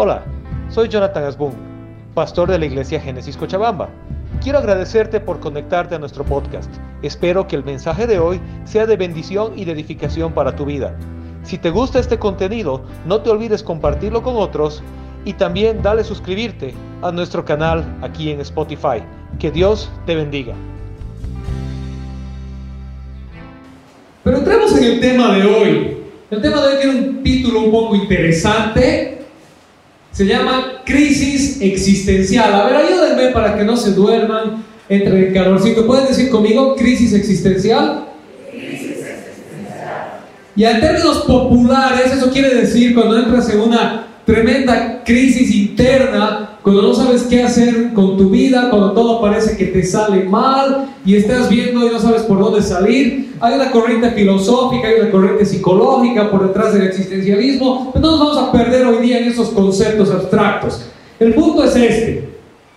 Hola, soy Jonathan Asbun, pastor de la iglesia Génesis Cochabamba. Quiero agradecerte por conectarte a nuestro podcast. Espero que el mensaje de hoy sea de bendición y de edificación para tu vida. Si te gusta este contenido, no te olvides compartirlo con otros y también dale suscribirte a nuestro canal aquí en Spotify. Que Dios te bendiga. Pero entremos en el tema de hoy. El tema de hoy tiene un título un poco interesante. Se llama Crisis Existencial. A ver, ayúdenme para que no se duerman entre el calorcito. ¿Pueden decir conmigo crisis existencial? Y en términos populares, eso quiere decir cuando entras en una tremenda crisis interna, cuando no sabes qué hacer con tu vida, cuando todo parece que te sale mal y estás viendo y no sabes por dónde salir. Hay una corriente filosófica, hay una corriente psicológica por detrás del existencialismo, pero no nos vamos a perder hoy día en esos conceptos abstractos. El punto es este.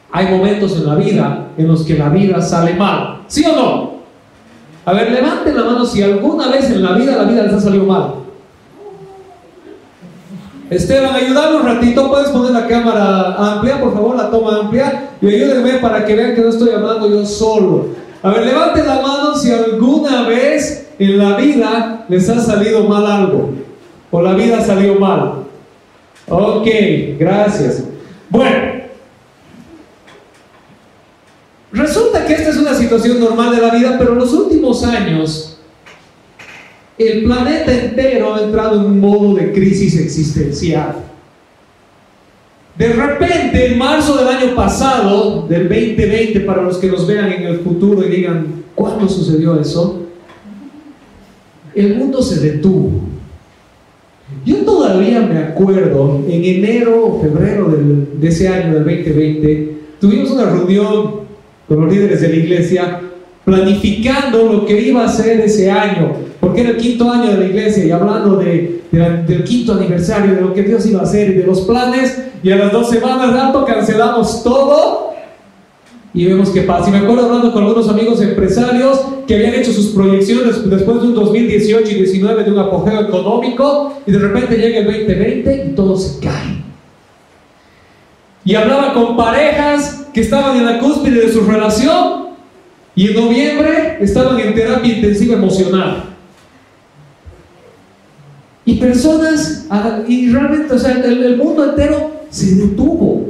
Hay momentos en la vida en los que la vida sale mal. ¿Sí o no? A ver, levanten la mano si alguna vez en la vida la vida les ha salido mal. Esteban, ayúdame un ratito, puedes poner la cámara amplia, por favor, la toma amplia, y ayúdenme para que vean que no estoy hablando yo solo. A ver, levanten la mano si alguna vez en la vida les ha salido mal algo, o la vida ha salido mal. Ok, gracias. Bueno, resulta que esta es una situación normal de la vida, pero en los últimos años el planeta entero ha entrado en un modo de crisis existencial. De repente, en marzo del año pasado, del 2020, para los que nos vean en el futuro y digan, ¿cuándo sucedió eso? El mundo se detuvo. Yo todavía me acuerdo, en enero o febrero de ese año, del 2020, tuvimos una reunión con los líderes de la iglesia planificando lo que iba a ser ese año, porque era el quinto año de la iglesia y hablando de, del quinto aniversario, de lo que Dios iba a hacer y de los planes, y a las dos semanas de alto cancelamos todo y vemos qué pasa. Y me acuerdo hablando con algunos amigos empresarios que habían hecho sus proyecciones después de un 2018 y 2019 de un apogeo económico y de repente llega el 2020 y todo se cae. Y hablaba con parejas que estaban en la cúspide de su relación y en noviembre estaban en terapia intensiva emocional. Y personas, ah, y realmente, o sea, el, mundo entero se detuvo.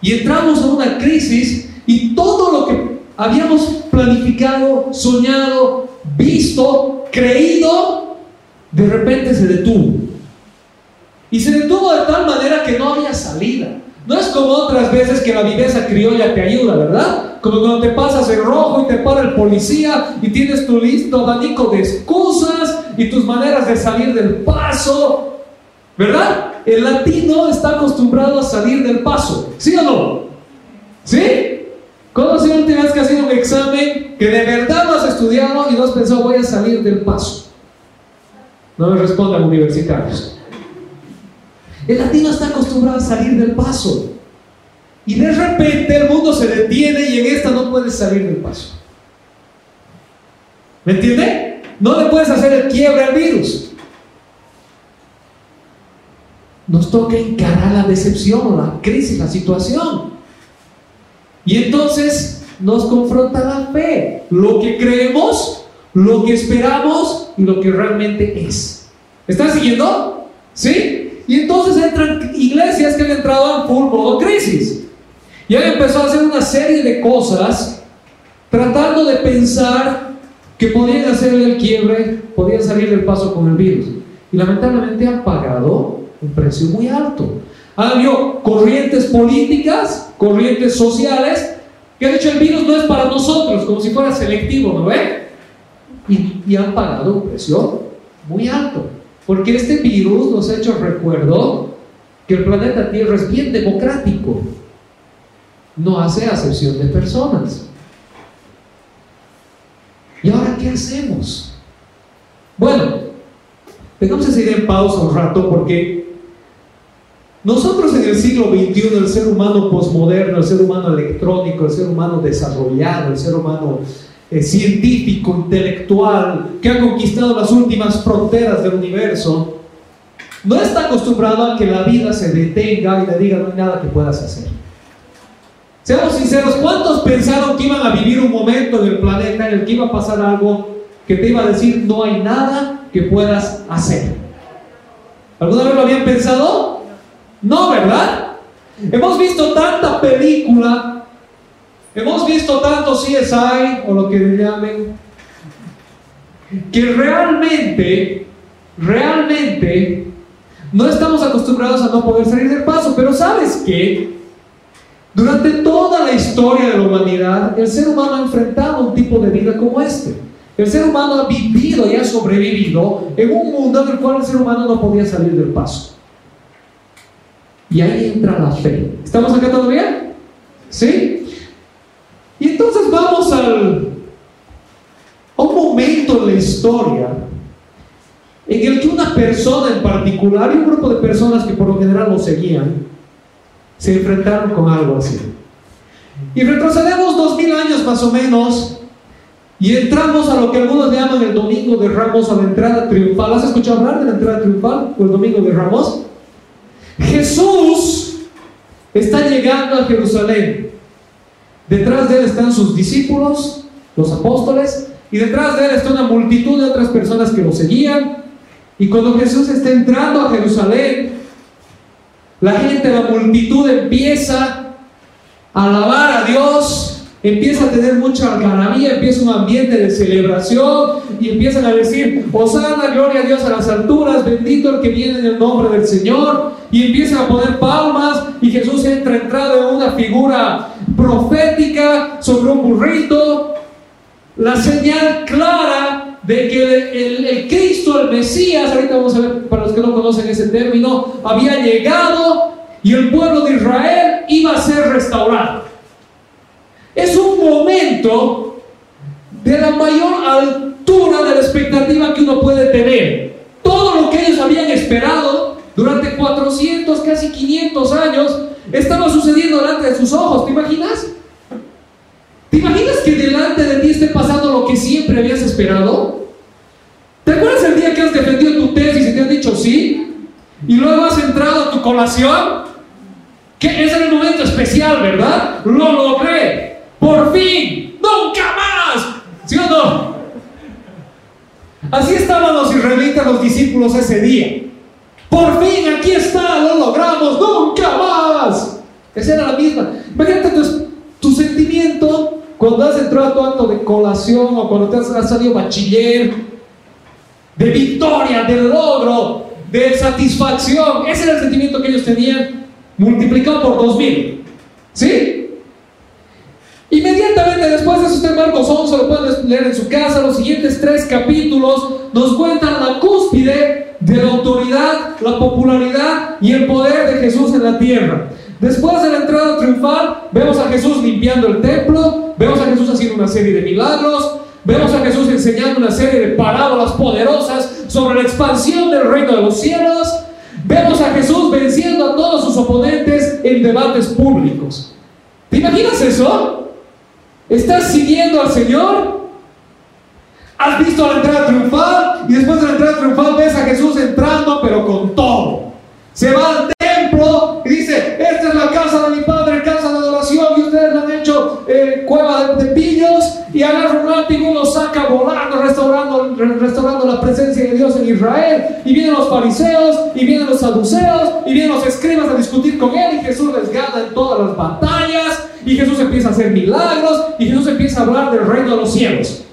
Y entramos en una crisis y todo lo que habíamos planificado, soñado, visto, creído, de repente se detuvo. Y se detuvo de tal manera que no había salida. No es como otras veces que la viveza criolla te ayuda, ¿verdad? Como cuando te pasas en rojo y te para el policía y tienes tu listo abanico de excusas y tus maneras de salir del paso, ¿verdad? El latino está acostumbrado a salir del paso, ¿sí o no? ¿Sí? ¿Cuándo sido la última que has un examen que de verdad no has estudiado y no has pensado voy a salir del paso? No me respondan universitarios. El latino está acostumbrado a salir del paso. Y de repente el mundo se detiene y en esta no puedes salir del paso. ¿Me entiende? No le puedes hacer el quiebre al virus. Nos toca encarar la decepción, la crisis, la situación. Y entonces nos confronta la fe, lo que creemos, lo que esperamos y lo que realmente es. ¿Están siguiendo? ¿Sí? Y entonces entran iglesias que han entrado en full modo crisis. Y él empezó a hacer una serie de cosas tratando de pensar que podían hacerle el quiebre, podían salir del paso con el virus. Y lamentablemente han pagado un precio muy alto. Han habido corrientes políticas, corrientes sociales, que han dicho el virus no es para nosotros, como si fuera selectivo, ¿no ve? Y, y han pagado un precio muy alto. Porque este virus nos ha hecho recuerdo que el planeta Tierra es bien democrático. No hace acepción de personas. ¿Y ahora qué hacemos? Bueno, tengamos esa idea en pausa un rato porque nosotros en el siglo XXI, el ser humano posmoderno, el ser humano electrónico, el ser humano desarrollado, el ser humano eh, científico, intelectual, que ha conquistado las últimas fronteras del universo, no está acostumbrado a que la vida se detenga y le diga no hay nada que puedas hacer. Seamos sinceros, ¿cuántos pensaron que iban a vivir un momento en el planeta en el que iba a pasar algo que te iba a decir no hay nada que puedas hacer? ¿Alguna vez lo habían pensado? No, ¿verdad? Hemos visto tanta película, hemos visto tanto CSI o lo que le llamen, que realmente, realmente no estamos acostumbrados a no poder salir del paso, pero ¿sabes qué? Durante toda la historia de la humanidad, el ser humano ha enfrentado un tipo de vida como este. El ser humano ha vivido y ha sobrevivido en un mundo en el cual el ser humano no podía salir del paso. Y ahí entra la fe. ¿Estamos acá todavía? ¿Sí? Y entonces vamos a un momento en la historia en el que una persona en particular y un grupo de personas que por lo general lo seguían se enfrentaron con algo así. Y retrocedemos dos mil años más o menos y entramos a lo que algunos llaman el Domingo de Ramos a la entrada triunfal. ¿Has escuchado hablar de la entrada triunfal o el Domingo de Ramos? Jesús está llegando a Jerusalén. Detrás de él están sus discípulos, los apóstoles, y detrás de él está una multitud de otras personas que lo seguían. Y cuando Jesús está entrando a Jerusalén, la gente, la multitud empieza a alabar a Dios, empieza a tener mucha algarabía, empieza un ambiente de celebración y empiezan a decir, Osana, gloria a Dios a las alturas, bendito el que viene en el nombre del Señor, y empiezan a poner palmas y Jesús entra entrado en una figura profética sobre un burrito, la señal clara de que el, Cristo, el Mesías, ahorita vamos a ver para los que no conocen ese término, había llegado y el pueblo de Israel iba a ser restaurado. Es un momento de la mayor altura de la expectativa que uno puede tener. Todo lo que ellos habían esperado durante 400, casi 500 años, estaba sucediendo delante de sus ojos. ¿Te imaginas? ¿Te imaginas que delante de ti esté pasando lo que siempre habías esperado? ¿Te acuerdas el día que has defendido tu tesis y te han dicho sí? Y luego has entrado a tu colación. Que es el momento especial, ¿verdad? Lo logré. Por fin. Nunca más. ¿Sí o no? Así estaban los israelitas, los discípulos ese día. Por fin, aquí está, lo logramos, nunca más. Esa era la misma. Imagínate tu, tu sentimiento cuando has entrado a tu acto de colación o cuando te has, salido bachiller, de victoria, de logro, de satisfacción, ese era el sentimiento que ellos tenían multiplicado por dos mil. ¿Sí? Inmediatamente después de eso, usted Marcos 11 lo pueden leer en su casa, los siguientes tres capítulos nos cuentan la cúspide de la autoridad, la popularidad y el poder de Jesús en la tierra. Después de la entrada triunfal, vemos a Jesús limpiando el templo, vemos a Jesús haciendo una serie de milagros, vemos a Jesús enseñando una serie de parábolas poderosas sobre la expansión del reino de los cielos, vemos a Jesús venciendo a todos sus oponentes en debates públicos. ¿Te imaginas eso? ¿Estás siguiendo al Señor? ¿Has visto la entrada triunfal? Y después de la entrada triunfal ves a Jesús entrando, pero con todo. Se va al templo y dice, esta es la casa de mi padre, casa de adoración, y ustedes la han hecho eh, cueva de, pillos, y agarra volando, restaurando, restaurando la presencia de Dios en Israel, y vienen los fariseos, y vienen los saduceos, y vienen los escribas a discutir con él, y Jesús les gana en todas las batallas, y Jesús empieza a hacer milagros, y Jesús empieza a hablar del reino de los cielos.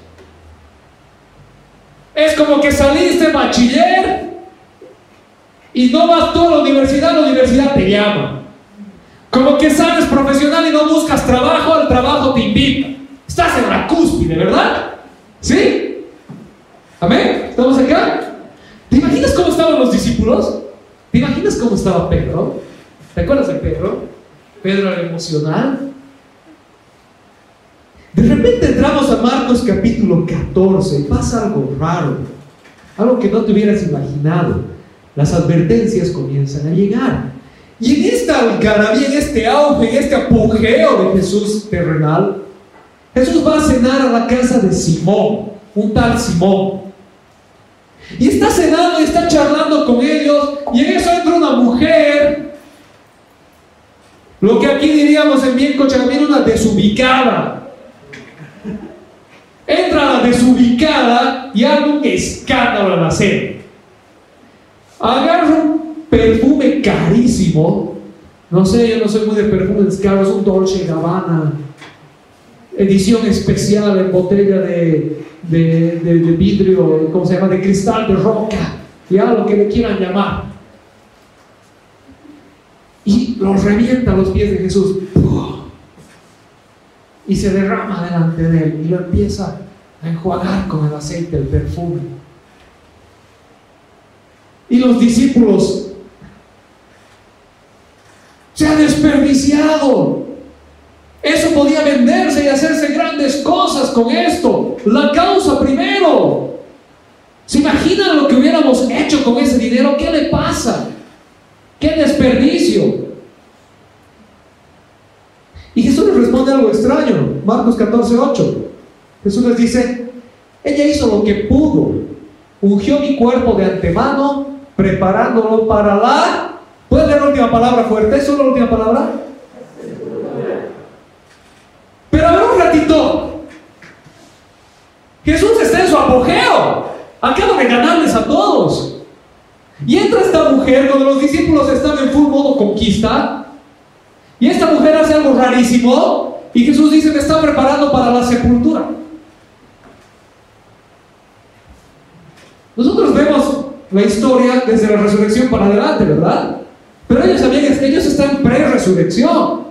Es como que saliste bachiller y no vas tú a la universidad, la universidad te llama. Como que sales profesional y no buscas trabajo, el trabajo te invita. Estás en la cúspide, ¿verdad? ¿Sí? ¿Amén? ¿Estamos acá? ¿Te imaginas cómo estaban los discípulos? ¿Te imaginas cómo estaba Pedro? ¿Te acuerdas de Pedro? Pedro era emocional. De repente entramos a Marcos capítulo 14 y pasa algo raro, algo que no te hubieras imaginado las advertencias comienzan a llegar. Y en esta algarabía, en este auge, en este apogeo de Jesús terrenal, Jesús va a cenar a la casa de Simón, un tal Simón. Y está cenando y está charlando con ellos. Y en eso entra una mujer. Lo que aquí diríamos en bien cochabamino, una desubicada. Entra la desubicada y algo que escándalo al hacer. Agarra un perfume carísimo. No sé, yo no soy muy de perfumes caros, un Dolce Gabbana edición especial en botella de, de, vidrio, ¿cómo se llama? De cristal de roca, ya lo que le quieran llamar. Y lo revienta a los pies de Jesús. Y se derrama delante de él y lo empieza a enjuagar con el aceite, el perfume. Y los discípulos se han desperdiciado. Eso podía venderse y hacerse grandes cosas con esto. La causa primero. ¿Se imaginan lo que hubiéramos hecho con ese dinero? ¿Qué le pasa? ¿Qué desperdicio? Y Jesús les responde algo extraño. Marcos 14, 8. Jesús les dice, ella hizo lo que pudo. Ungió mi cuerpo de antemano, preparándolo para la... ¿Pueden leer la última palabra fuerte? ¿Solo la última palabra? Pero a ver un ratito. Jesús está en su apogeo. Acaba de ganarles a todos. Y entra esta mujer cuando los discípulos están en full modo conquista. Y esta mujer hace algo rarísimo. Y Jesús dice, me está preparando para la sepultura. Nosotros vemos la historia desde la resurrección para adelante, ¿verdad? Pero ellos sabían que ellos están pre-resurrección.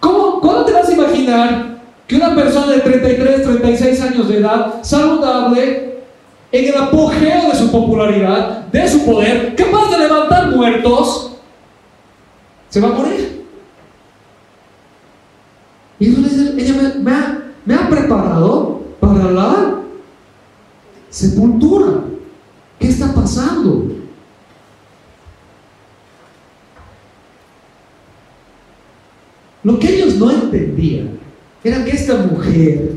¿Cómo, ¿Cuándo te vas a imaginar que una persona de 33, 36 años de edad, saludable, en el apogeo de su popularidad, de su poder, capaz de levantar muertos, se va a morir. Y entonces ella me, ha, me ha preparado para la sepultura. ¿Qué está pasando? Lo que ellos no entendían era que esta mujer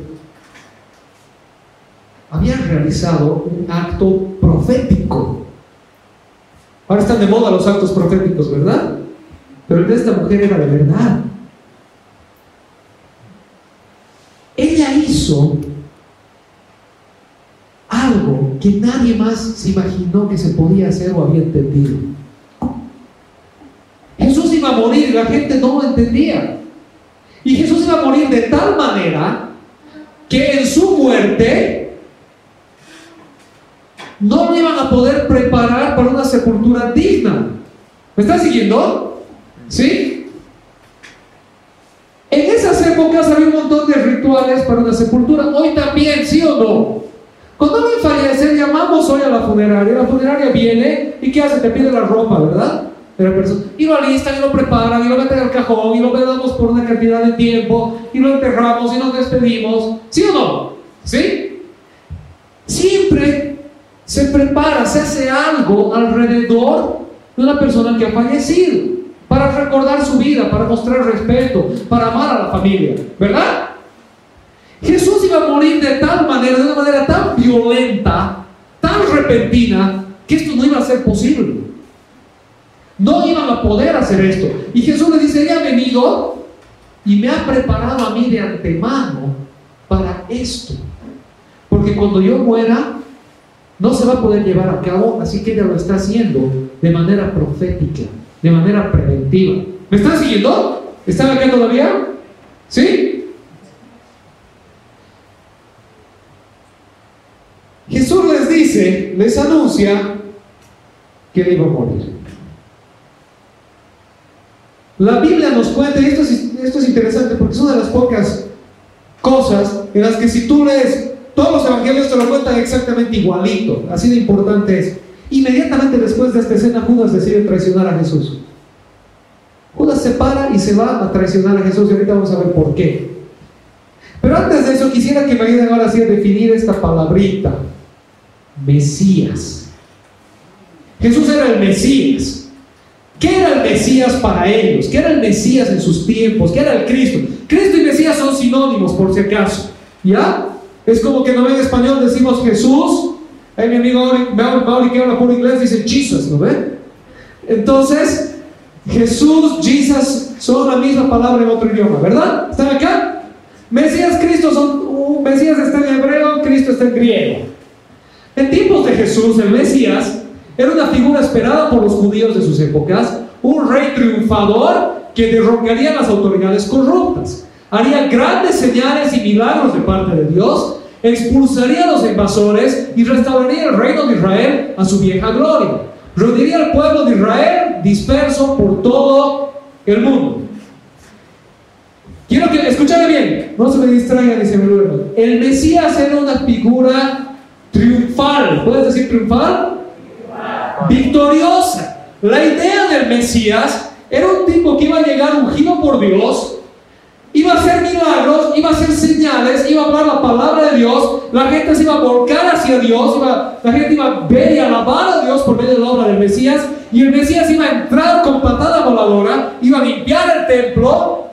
había realizado un acto profético. Ahora están de moda los actos proféticos, ¿verdad? Pero el de esta mujer era de verdad. Ella hizo algo que nadie más se imaginó que se podía hacer o había entendido. Jesús iba a morir y la gente no lo entendía. Y Jesús iba a morir de tal manera que en su muerte no lo iban a poder preparar para una sepultura digna. ¿Me estás siguiendo? ¿Sí? En esas épocas había un montón de rituales para una sepultura. Hoy también, ¿sí o no? Cuando alguien fallece, llamamos hoy a la funeraria. La funeraria viene y ¿qué hace? Te pide la ropa, ¿verdad? Y lo alistan y lo preparan y lo meten al cajón y lo vendamos por una cantidad de tiempo y lo enterramos y nos despedimos. ¿Sí o no? ¿Sí? Siempre se prepara, se hace algo alrededor de una persona que ha fallecido para recordar su vida, para mostrar respeto, para amar a la familia, ¿verdad? Jesús iba a morir de tal manera, de una manera tan violenta, tan repentina, que esto no iba a ser posible. No iban a poder hacer esto. Y Jesús le dice, ella ha venido y me ha preparado a mí de antemano para esto. Porque cuando yo muera, no se va a poder llevar a cabo, así que ella lo está haciendo de manera profética, de manera preventiva. ¿Me están siguiendo? ¿Están acá todavía? ¿Sí? Jesús les dice, les anuncia que él iba a morir. La Biblia nos cuenta, y esto es, interesante porque es una de las pocas cosas en las que si tú lees todos los evangelios te lo cuentan exactamente igualito, así de importante es. Inmediatamente después de esta escena Judas decide traicionar a Jesús. Judas se para y se va a traicionar a Jesús y ahorita vamos a ver por qué. Pero antes de eso quisiera que me ayuden ahora así a definir esta palabrita, Mesías. Jesús era el Mesías. ¿Qué era el Mesías para ellos? ¿Qué era el Mesías en sus tiempos? ¿Qué era el Cristo? Cristo y Mesías son sinónimos, por si acaso. ¿Ya? Es como que no en español decimos Jesús, Ahí mi amigo Mauri, que habla por inglés dice Jesus, ¿no ven? Entonces, Jesús, Jesus, son la misma palabra en otro idioma, ¿verdad? ¿Están acá? Mesías, Cristo, son, uh, Mesías está en hebreo, Cristo está en griego. En tiempos de Jesús, el Mesías era una figura esperada por los judíos de sus épocas, un rey triunfador que derrocaría las autoridades corruptas, haría grandes señales y milagros de parte de Dios, expulsaría a los invasores y restauraría el reino de Israel a su vieja gloria. Reuniría al pueblo de Israel disperso por todo el mundo. Quiero que, escúchame bien, no se me distraigan se me El Mesías era una figura triunfal, ¿puedes decir triunfal? Victoriosa. La idea del Mesías era un tipo que iba a llegar ungido por Dios, iba a hacer milagros, iba a hacer señales, iba a hablar la palabra de Dios, la gente se iba a volcar hacia Dios, la gente iba a ver y alabar a Dios por medio de la obra del Mesías, y el Mesías iba a entrar con patada voladora, iba a limpiar el templo,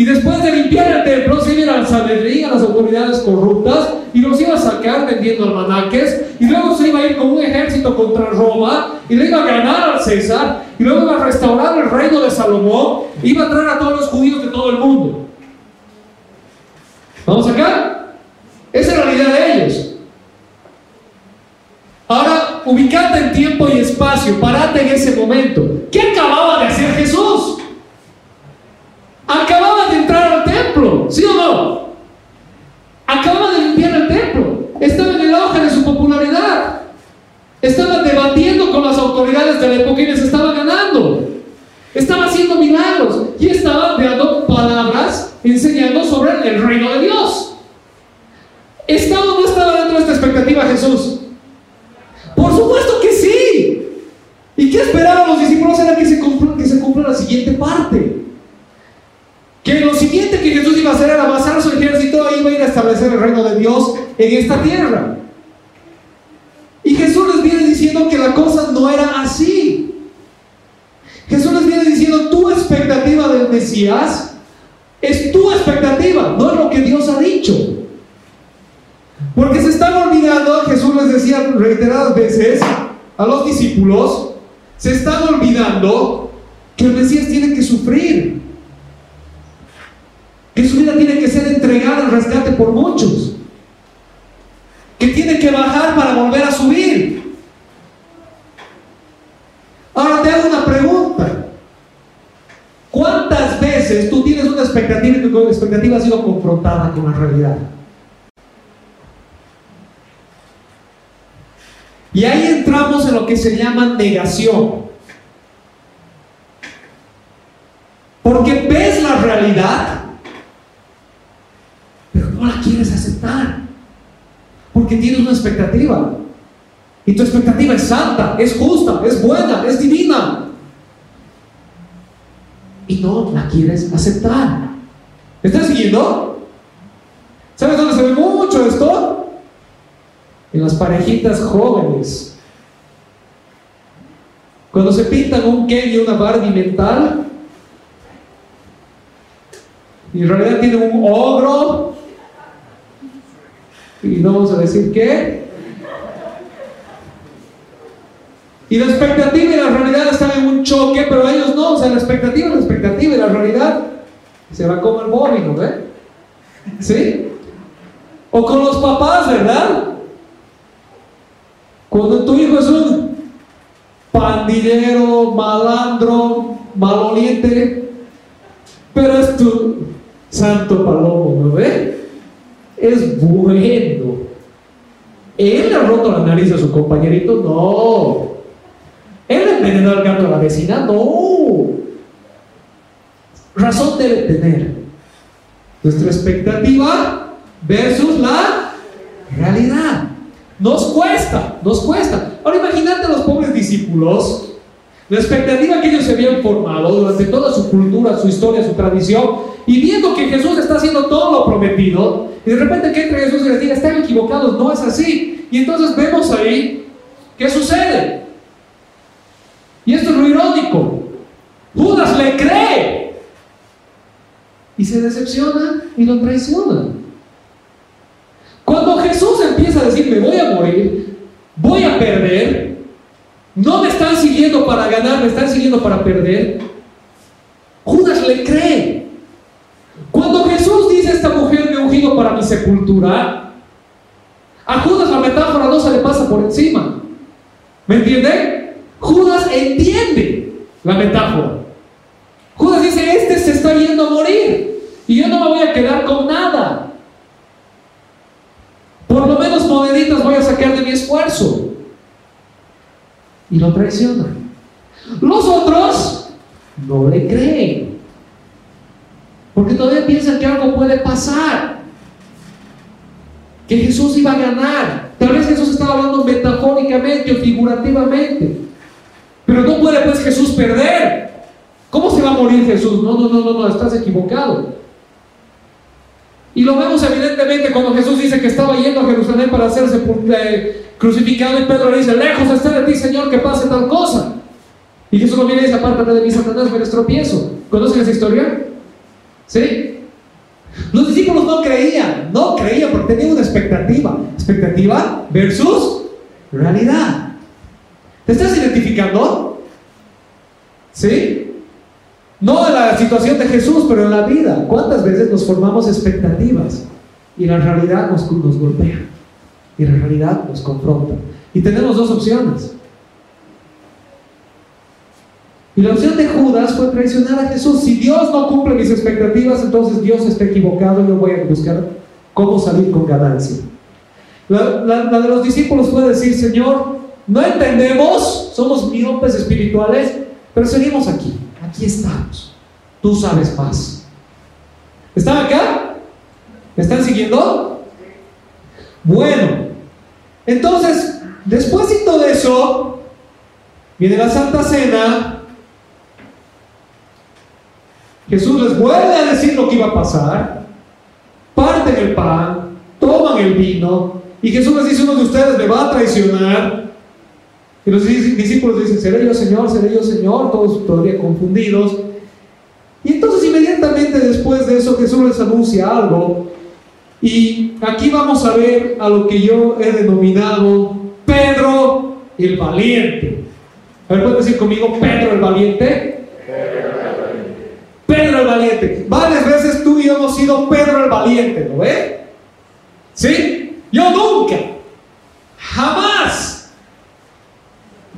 y después de limpiar el templo, se iba al Sanedrín, a las autoridades corruptas, y los iba a sacar vendiendo almanaques, y luego se iba a ir con un ejército contra Roma, y le iba a ganar al César, y luego iba a restaurar el reino de Salomón, iba a traer a todos los judíos de todo el mundo. ¿Vamos acá? Esa es la realidad de ellos. Ahora, ubicate en tiempo y espacio, parate en ese momento. ¿Qué acababa de hacer Jesús? Acababa de entrar al templo, ¿sí o no? Acababa de limpiar el templo. Estaba en el auge de su popularidad. Estaba debatiendo con las autoridades de la época y les estaba ganando. Estaba haciendo milagros y estaba dando palabras enseñando sobre el reino de Dios. ¿Estaba o no estaba dentro de esta expectativa Jesús? Por supuesto que sí. ¿Y qué esperaban los discípulos? Era que se cumpla, que se cumpla la siguiente parte. Que Jesús iba a hacer era amasar su ejército y iba a ir a establecer el reino de Dios en esta tierra. Y Jesús les viene diciendo que la cosa no era así. Jesús les viene diciendo, tu expectativa del Mesías es tu expectativa, no es lo que Dios ha dicho. Porque se están olvidando, Jesús les decía reiteradas veces a los discípulos, se están olvidando que el Mesías tiene que sufrir, que su vida tiene que ser entregada al rescate por muchos, que tiene que bajar para volver a subir. Ahora te hago una pregunta. ¿Cuántas veces tú tienes una expectativa y tu expectativa ha sido confrontada con la realidad? Y ahí entramos en lo que se llama negación. Porque ves la realidad, pero no la quieres aceptar. Porque tienes una expectativa. Y tu expectativa es santa, es justa, es buena, es divina. Y no la quieres aceptar. ¿Me estás siguiendo? ¿Sabes dónde se ve mucho esto? En las parejitas jóvenes. Cuando se pintan un Ken y una Barbie mental, y en realidad tienen un ogro, y no vamos a decir qué, Y la expectativa y la realidad están en un choque, pero ellos no. O sea, la expectativa es la expectativa y la realidad se va como el móvil, ¿no ve? ¿Sí? O con los papás, ¿verdad? Cuando tu hijo es un pandillero, malandro, maloliente, pero es tu santo palomo, ¿no ve? Es bueno. ¿Él le ha roto la nariz a su compañerito? No. ¿Él envenenó al gato de la vecina? No. Razón debe tener nuestra expectativa versus la realidad. Nos cuesta, nos cuesta. Ahora imagínate a los pobres discípulos, la expectativa que ellos se habían formado durante toda su cultura, su historia, su tradición, y viendo que Jesús está haciendo todo lo prometido, y de repente que entre Jesús y les diga, están equivocados, no es así. Y entonces vemos ahí, ¿qué sucede? Y esto es lo irónico. Judas le cree. Y se decepciona y lo traiciona. Cuando Jesús empieza a decir, me voy a morir, voy yendo para perder, Judas le cree. Cuando Jesús dice esta mujer me ungido para mi sepultura, a Judas la metáfora no se le pasa por encima. ¿Me entiende? Judas entiende la metáfora. Judas dice, este se está yendo a morir y yo no me voy a quedar con nada. Por lo menos moneditas voy a sacar de mi esfuerzo. Y lo traiciona. Los otros no le creen. Porque todavía piensan que algo puede pasar. Que Jesús iba a ganar. Tal vez Jesús estaba hablando metafóricamente o figurativamente. Pero no puede pues Jesús perder. ¿Cómo se va a morir Jesús? No, no, no, no, no, estás equivocado. Y lo vemos evidentemente cuando Jesús dice que estaba yendo a Jerusalén para ser eh, crucificado y Pedro le dice, lejos está de ti Señor que pase tal cosa. Y Jesús lo viene y dice, apártate de mí Satanás, me tropiezo. ¿Conocen esa historia? ¿Sí? Los discípulos no creían, no creían porque tenían una expectativa. Expectativa versus realidad. ¿Te estás identificando? ¿Sí? No en la situación de Jesús, pero en la vida. ¿Cuántas veces nos formamos expectativas y la realidad nos, nos golpea? Y la realidad nos confronta. Y tenemos dos opciones. Y la opción de Judas fue traicionar a Jesús. Si Dios no cumple mis expectativas, entonces Dios está equivocado y yo voy a buscar cómo salir con ganancia. La, de los discípulos puede decir, Señor, no entendemos, somos miopes espirituales, pero seguimos aquí aquí estamos. Tú sabes más. ¿Están acá? ¿Me están siguiendo? Bueno, entonces, después de todo eso, viene la Santa Cena. Jesús les vuelve a decir lo que iba a pasar. Parten el pan, toman el vino, y Jesús les dice: Uno de ustedes me va a traicionar. Y los discípulos dicen, ¿seré yo Señor? ¿Seré yo Señor? Todos todavía confundidos. Y entonces inmediatamente después de eso Jesús les anuncia algo. Y aquí vamos a ver a lo que yo he denominado Pedro el Valiente. A ver, ¿pueden decir conmigo Pedro el Valiente? Pedro el Valiente. Varias veces tú y yo hemos sido Pedro el Valiente, ¿lo ve? ¿Sí? Yo nunca, jamás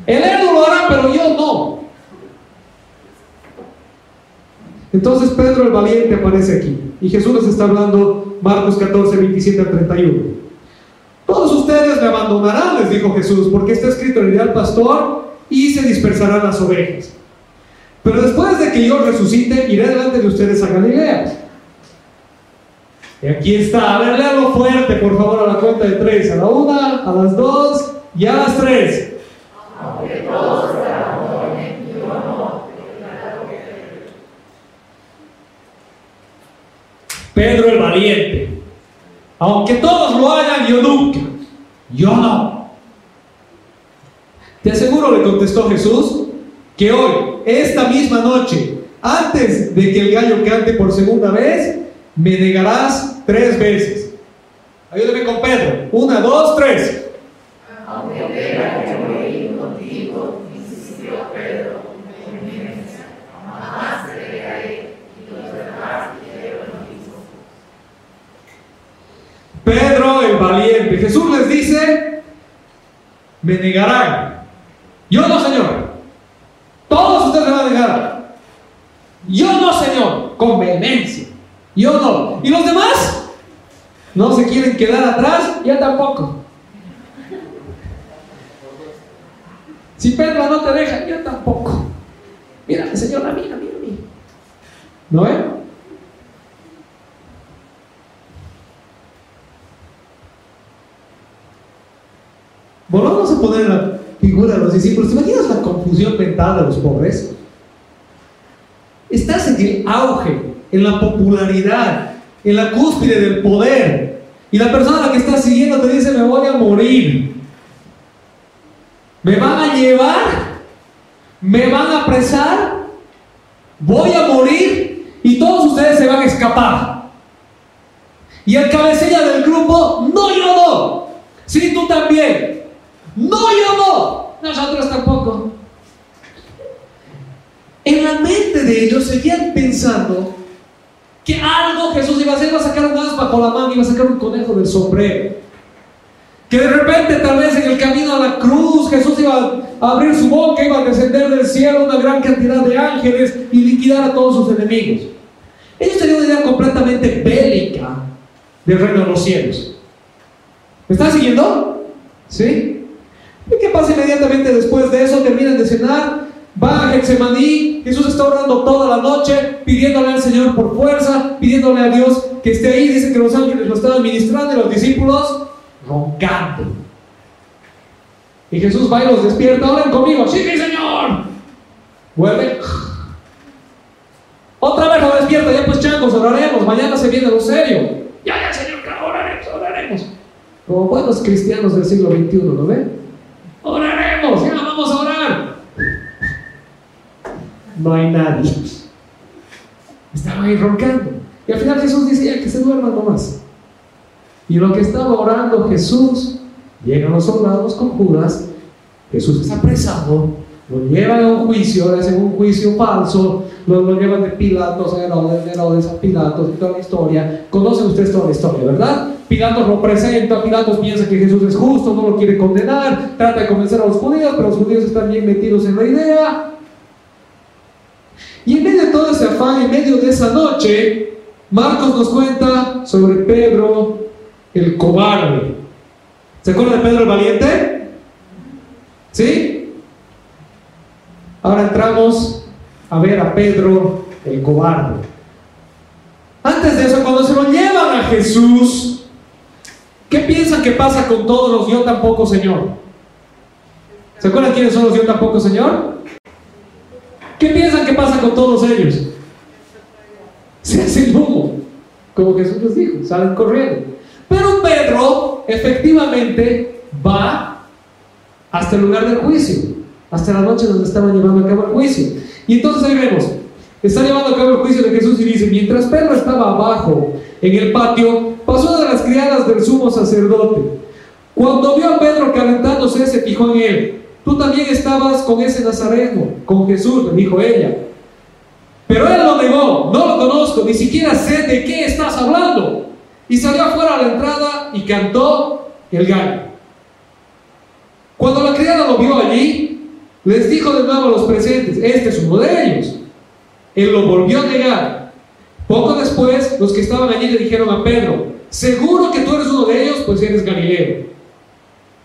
el héroe lo hará, pero yo no. Entonces Pedro el valiente aparece aquí. Y Jesús les está hablando Marcos 14, 27 al 31. Todos ustedes me abandonarán, les dijo Jesús, porque está escrito, el al pastor y se dispersarán las ovejas. Pero después de que yo resucite, iré delante de ustedes a Galilea. Y aquí está, a ver, léalo fuerte, por favor, a la cuenta de tres, a la una, a las dos y a las tres. Pedro el valiente. Aunque todos lo hagan, yo nunca. Yo no. Te aseguro, le contestó Jesús, que hoy, esta misma noche, antes de que el gallo cante por segunda vez, me negarás tres veces. Ayúdame con Pedro. Una, dos, tres. Jesús les dice, me negarán. Yo no, Señor. Todos ustedes me van a negar. Yo no, Señor. Con vehemencia. Yo no. ¿Y los demás? No se quieren quedar atrás, yo tampoco. Si Pedro no te deja, yo tampoco. Mira, Señor, a mí, a mí, a mí. ¿No es? Volvamos a poner la figura de los discípulos. ¿Te imaginas la confusión mental de los pobres? Estás en el auge, en la popularidad, en la cúspide del poder. Y la persona a la que estás siguiendo te dice, me voy a morir. Me van a llevar, me van a apresar, voy a morir y todos ustedes se van a escapar. Y el cabecilla del grupo, no, no. Sí, tú también. No, no. Nosotros tampoco. en la mente de ellos seguían pensando que algo Jesús iba a hacer, iba a sacar un as bajo la mano, iba a sacar un conejo del sombrero. Que de repente, tal vez en el camino a la cruz, Jesús iba a abrir su boca, iba a descender del cielo una gran cantidad de ángeles y liquidar a todos sus enemigos. Ellos tenían una idea completamente bélica del reino de los cielos. ¿Me están siguiendo? ¿Sí? ¿Y qué pasa inmediatamente después de eso? Terminan de cenar, va a Getsemaní, Jesús está orando toda la noche, pidiéndole al Señor por fuerza, pidiéndole a Dios que esté ahí. Dice que los ángeles lo estaban ministrando y los discípulos roncando. Y Jesús va y los despierta, oren conmigo, sí, sí, Señor. Vuelve. Otra vez lo despierta, ya pues changos, oraremos, mañana se viene lo serio. Ya, ya, Señor, oraremos, oraremos. Como buenos cristianos del siglo XXI, ¿no ven? Oraremos, ya vamos a orar. No hay nadie. Estaba ahí roncando. Y al final Jesús decía que se duerma nomás. Y lo que estaba orando Jesús, llegan los soldados con Judas, Jesús es apresado, lo llevan a un juicio, le hacen un juicio falso, lo, lo llevan de Pilatos a Herodes, de Herodes a Pilatos y toda la historia. Conocen ustedes toda la historia, ¿verdad? Pilatos lo presenta, Pilatos piensa que Jesús es justo, no lo quiere condenar, trata de convencer a los judíos, pero los judíos están bien metidos en la idea. Y en medio de todo ese afán, en medio de esa noche, Marcos nos cuenta sobre Pedro, el cobarde. ¿Se acuerdan de Pedro el valiente? ¿Sí? Ahora entramos a ver a Pedro el cobarde. Antes de eso, cuando se lo llevan a Jesús, ¿qué piensan que pasa con todos los yo tampoco, Señor? ¿Se acuerdan quiénes son los yo tampoco, Señor? ¿Qué piensan que pasa con todos ellos? Se hacen humo, como Jesús les dijo, salen corriendo. Pero Pedro efectivamente va hasta el lugar del juicio, hasta la noche donde estaban llevando a cabo el juicio. Y entonces ahí vemos, está llevando a cabo el juicio de Jesús y dice, mientras Pedro estaba abajo en el patio, pasó las criadas del sumo sacerdote. Cuando vio a Pedro calentándose, se fijó en él. Tú también estabas con ese nazareno, con Jesús, le dijo ella. Pero él lo negó, no lo conozco, ni siquiera sé de qué estás hablando. Y salió afuera a la entrada y cantó el gallo. Cuando la criada lo vio allí, les dijo de nuevo a los presentes, este es uno de ellos. Él lo volvió a negar. Poco después, los que estaban allí le dijeron a Pedro, seguro que tú eres uno de ellos, pues eres Galileo.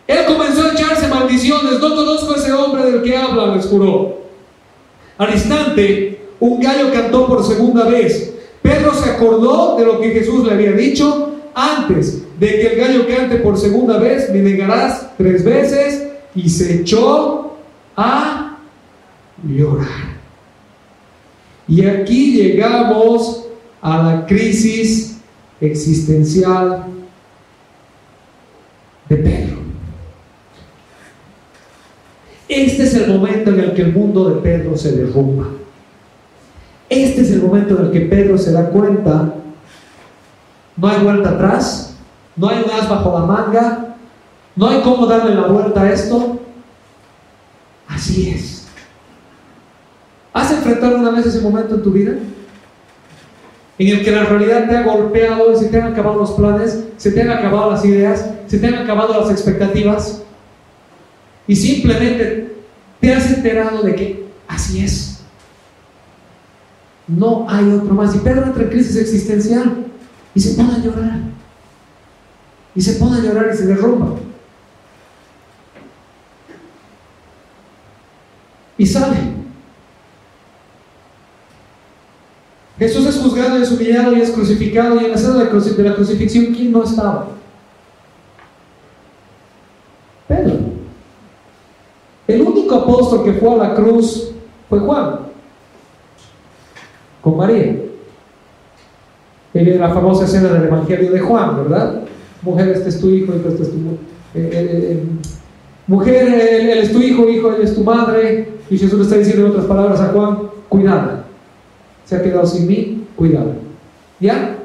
Él comenzó a echarse maldiciones, no conozco a ese hombre del que habla, les juró. Al instante, un gallo cantó por segunda vez. Pedro se acordó de lo que Jesús le había dicho antes de que el gallo cante por segunda vez, me negarás tres veces y se echó a llorar. Y aquí llegamos a la crisis existencial de Pedro. Este es el momento en el que el mundo de Pedro se derrumba. Este es el momento en el que Pedro se da cuenta, no hay vuelta atrás, no hay as bajo la manga, no hay cómo darle la vuelta a esto. Así es. ¿Has enfrentado una vez ese momento en tu vida? En el que la realidad te ha golpeado, se te han acabado los planes, se te han acabado las ideas, se te han acabado las expectativas y simplemente te has enterado de que así es. No hay otro más. Y Pedro entra en crisis existencial y se pone a llorar. Y se pone a llorar y se derrumba. Y sale. Jesús es juzgado es humillado y es crucificado y en la escena de la crucifixión, ¿quién no estaba? Pedro. El único apóstol que fue a la cruz fue Juan, con María. La famosa escena del Evangelio de Juan, ¿verdad? Mujer, este es tu hijo, este es tu. Eh, eh, eh, mujer, él, él, es tu hijo, hijo, él es tu madre. Y Jesús le está diciendo en otras palabras a Juan, cuidado. Se ha quedado sin mí, cuidado. ¿Ya?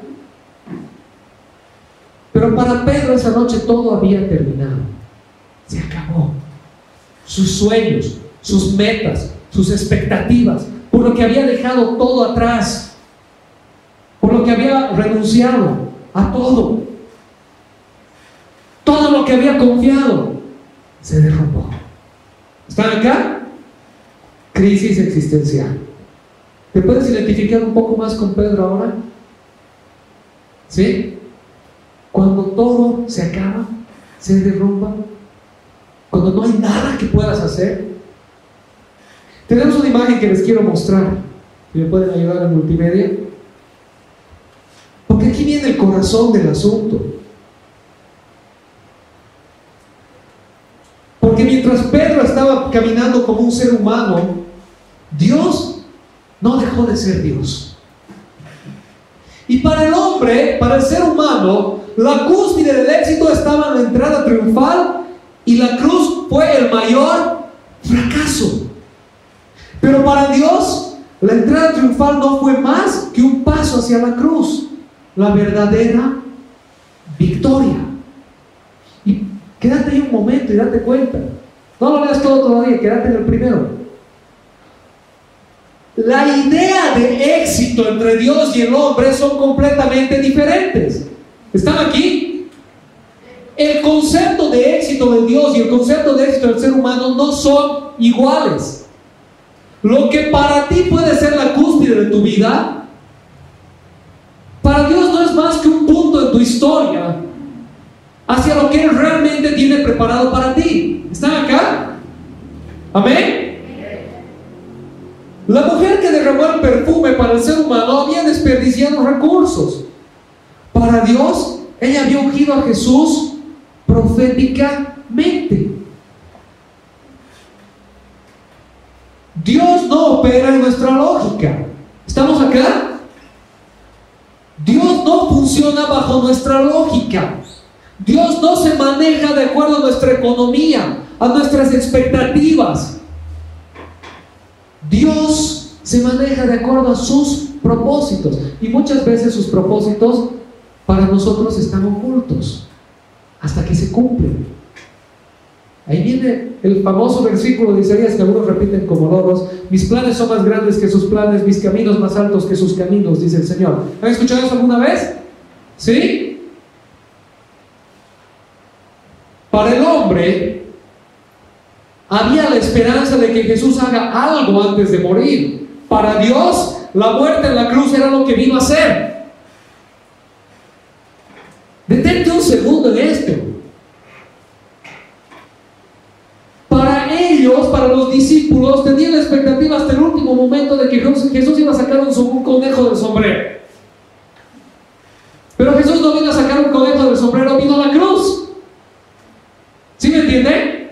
Pero para Pedro esa noche todo había terminado. Se acabó sus sueños, sus metas, sus expectativas, por lo que había dejado todo atrás, por lo que había renunciado a todo. Todo lo que había confiado se derrumbó. ¿Están acá? Crisis existencial. ¿Te puedes identificar un poco más con Pedro ahora? ¿Sí? Cuando todo se acaba, se derrumba, cuando no hay nada que puedas hacer. Tenemos una imagen que les quiero mostrar. ¿Me pueden ayudar en multimedia? Porque aquí viene el corazón del asunto. Porque mientras Pedro estaba caminando como un ser humano, Dios no dejó de ser Dios. Y para el hombre, para el ser humano, la cúspide del éxito estaba en la entrada triunfal y la cruz fue el mayor fracaso. Pero para Dios, la entrada triunfal no fue más que un paso hacia la cruz, la verdadera victoria. Quédate ahí un momento y date cuenta. No lo leas todo todavía, quédate en el primero. La idea de éxito entre Dios y el hombre son completamente diferentes. ¿Están aquí? El concepto de éxito de Dios y el concepto de éxito del ser humano no son iguales. Lo que para ti puede ser la cúspide de tu vida, para Dios no es más que un punto en tu historia hacia lo que Él realmente tiene preparado para ti. ¿Están acá? Amén. La mujer que derramó el perfume para el ser humano había desperdiciado recursos. Para Dios, ella había ungido a Jesús proféticamente. Dios no opera en nuestra lógica. ¿Estamos acá? Dios no funciona bajo nuestra lógica. Dios no se maneja de acuerdo a nuestra economía, a nuestras expectativas. Dios se maneja de acuerdo a sus propósitos. Y muchas veces sus propósitos para nosotros están ocultos hasta que se cumplen. Ahí viene el famoso versículo de Isaías que algunos repiten como logos. Mis planes son más grandes que sus planes, mis caminos más altos que sus caminos, dice el Señor. ¿Han escuchado eso alguna vez? ¿Sí? Para el hombre había la esperanza de que Jesús haga algo antes de morir. Para Dios, la muerte en la cruz era lo que vino a hacer. Detente un segundo en esto. Para ellos, para los discípulos, tenían la expectativa hasta el último momento de que Jesús iba a sacar un, conejo del sombrero. Pero Jesús no vino a sacar un conejo del sombrero, vino a la cruz. ¿Sí me entiende?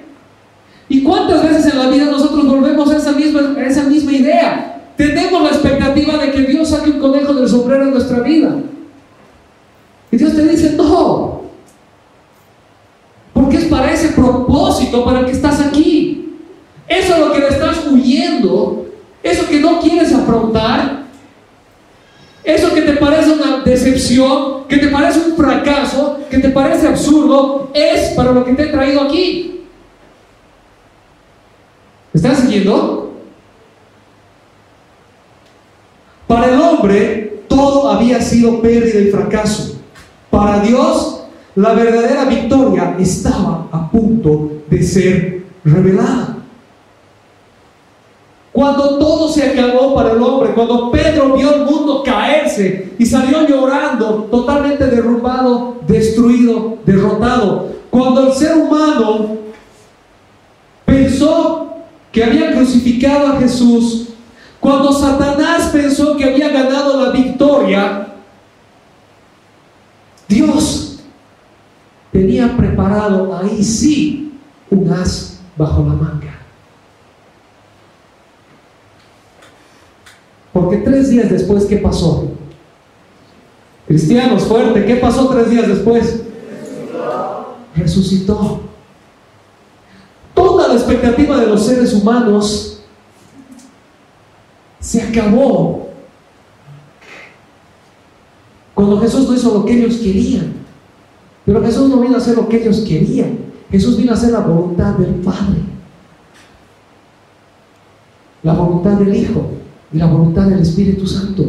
¿Y cuántas veces en la vida nosotros volvemos a esa misma, idea? Tenemos la expectativa de que Dios saque un conejo del sombrero en nuestra vida. Y Dios te dice, no. Porque es para ese propósito para el que estás aquí. Eso es lo que le estás huyendo. Eso que no quieres afrontar. Eso que te parece una decepción, que te parece un fracaso, que te parece absurdo, es para lo que te he traído aquí. ¿Me estás siguiendo? Para el hombre todo había sido pérdida y fracaso. Para Dios la verdadera victoria estaba a punto de ser revelada. Cuando todo se acabó para el hombre, cuando Pedro vio el mundo caerse y salió llorando, totalmente derrumbado, destruido, derrotado. Cuando el ser humano pensó que había crucificado a Jesús, cuando Satanás pensó que había ganado la victoria, Dios tenía preparado ahí sí un as bajo la manga. Porque tres días después, ¿qué pasó? Cristianos, fuerte, ¿qué pasó tres días después? Resucitó. La expectativa de los seres humanos se acabó cuando Jesús no hizo lo que ellos querían. Pero Jesús no vino a hacer lo que ellos querían. Jesús vino a hacer la voluntad del Padre. La voluntad del Hijo. y la voluntad del Espíritu Santo,